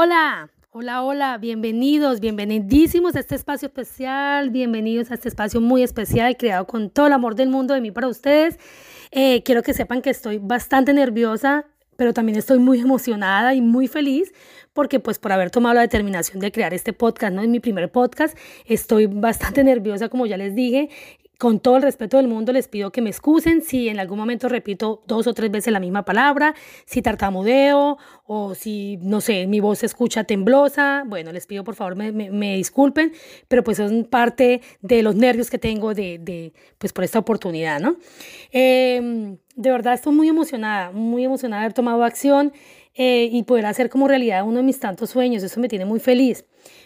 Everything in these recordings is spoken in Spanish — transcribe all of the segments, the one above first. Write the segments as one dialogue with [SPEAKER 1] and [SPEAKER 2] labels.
[SPEAKER 1] Hola, hola, hola, bienvenidos, bienvenidísimos a este espacio especial, bienvenidos a este espacio muy especial creado con todo el amor del mundo de mí para ustedes. Eh, quiero que sepan que estoy bastante nerviosa, pero también estoy muy emocionada y muy feliz porque pues por haber tomado la determinación de crear este podcast, ¿no? Es mi primer podcast, estoy bastante nerviosa como ya les dije con todo el respeto del mundo les pido que me excusen si en algún momento repito dos o tres veces la misma palabra, si tartamudeo o si, no sé, mi voz se escucha temblosa. Bueno, les pido por favor me, me, disculpen, pero pues es parte de los nervios que tengo de, de pues por esta oportunidad, ¿no? Em, de verdad estoy muy emocionada, muy emocionada de haber tomado acción eh, y poder hacer como realidad uno de mis tantos sueños. Eso me tiene muy feliz.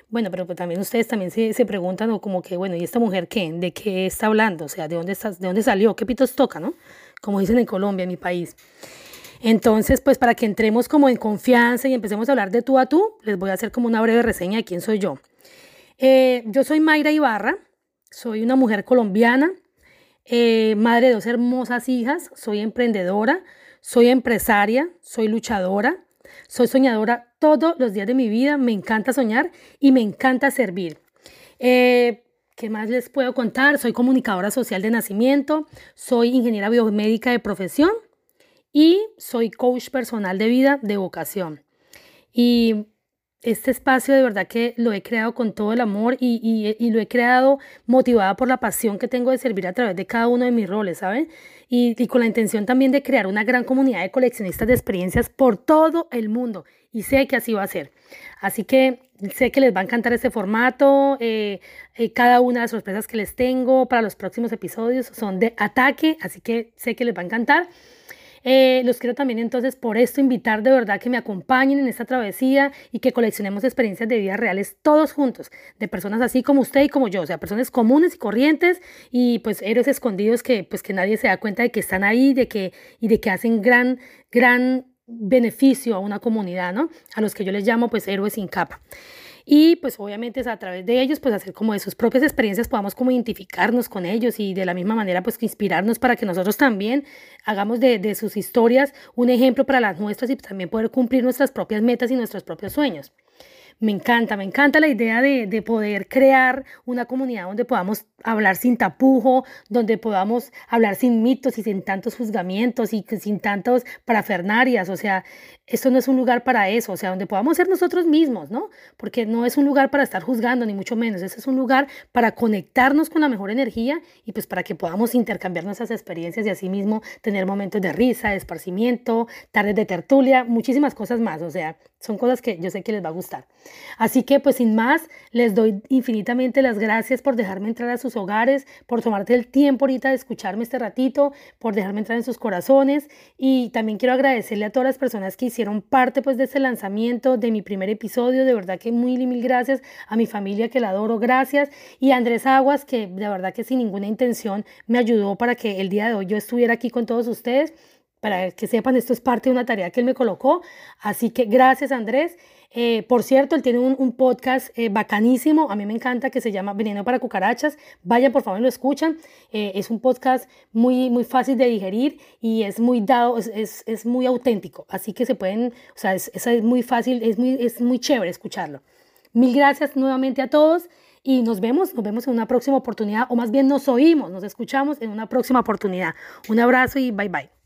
[SPEAKER 1] Bueno, pero pues también ustedes también se, se preguntan o como que, bueno, ¿y esta mujer qué? ¿De qué está hablando? O sea, ¿de dónde, está, de dónde salió? ¿Qué pitos toca, no? Como dicen en Colombia, en mi país. Entonces, pues para que entremos como en confianza y empecemos a hablar de tú a tú, les voy a hacer como una breve reseña de quién soy yo. Eh, yo soy Mayra Ibarra, soy una mujer colombiana, eh, madre de dos hermosas hijas, soy emprendedora, soy empresaria, soy luchadora, soy soñadora todos los días de mi vida, me encanta soñar y me encanta servir. Eh, ¿Qué más les puedo contar? Soy comunicadora social de nacimiento, soy ingeniera biomédica de profesión y soy coach personal de vida de vocación. Y este espacio de verdad que lo he creado con todo el amor y, y, lo he creado motivada por la pasión que tengo de servir a través de cada uno de mis roles, ¿saben? Y, y, con la intención también de crear una gran comunidad de coleccionistas de experiencias por todo el mundo. Y sé que así va a ser. Así que sé que les va a encantar este formato. Eh, eh, cada una de las sorpresas que les tengo para los próximos episodios son de ataque, así que sé que les va a encantar. Eh, los quiero también entonces por esto invitar de verdad que me acompañen en esta travesía y que coleccionemos experiencias de vida reales todos juntos, de personas así como usted y como yo, o sea, personas comunes y corrientes y pues héroes escondidos que pues que nadie se da cuenta de que están ahí de que, y de que hacen gran, gran beneficio a una comunidad, ¿no? A los que yo les llamo pues héroes sin capa y pues obviamente es a través de ellos pues hacer como de sus propias experiencias podamos como identificarnos con ellos y de la misma manera pues inspirarnos para que nosotros también hagamos de, de sus historias un ejemplo para las nuestras y también poder cumplir nuestras propias metas y nuestros propios sueños. Me encanta, me encanta la idea de, de, poder crear una comunidad donde podamos hablar sin tapujo, donde podamos hablar sin mitos y sin tantos juzgamientos y sin tantos parafernarias. O sea, esto no es un lugar para eso, o sea, donde podamos ser nosotros mismos, ¿no? Porque no es un lugar para estar juzgando, ni mucho menos. Este es un lugar para conectarnos con la mejor energía y pues para que podamos intercambiar nuestras experiencias y así mismo tener momentos de risa, de esparcimiento, tardes de tertulia, muchísimas cosas más. O sea, son cosas que yo sé que les va a gustar. Así que pues sin más, les doy infinitamente las gracias por dejarme entrar a sus hogares, por tomarte el tiempo ahorita de escucharme este ratito, por dejarme entrar en sus corazones. Y también quiero agradecerle a todas las personas que hicieron parte pues de este lanzamiento de mi primer episodio, de verdad que muy mil gracias a mi familia que la adoro, gracias. Y a Andrés Aguas que de verdad que sin ninguna intención me ayudó para que el día de hoy yo estuviera aquí con todos ustedes para que sepan, esto es parte de una tarea que él me colocó. Así que gracias, Andrés. Eh, por cierto, él tiene un, podcast eh, bacanísimo, a mí me encanta, que se llama Veneno para Cucarachas. Vayan, por favor, y lo escuchan. Eh, es un podcast muy, muy fácil de digerir y es muy dado, es, es, muy auténtico. Así que se pueden, o sea, es, es, muy fácil, es muy, es muy chévere escucharlo. Mil gracias nuevamente a todos y nos vemos, nos vemos en una próxima oportunidad, o más bien nos oímos, nos escuchamos en una próxima oportunidad. Un abrazo y bye bye.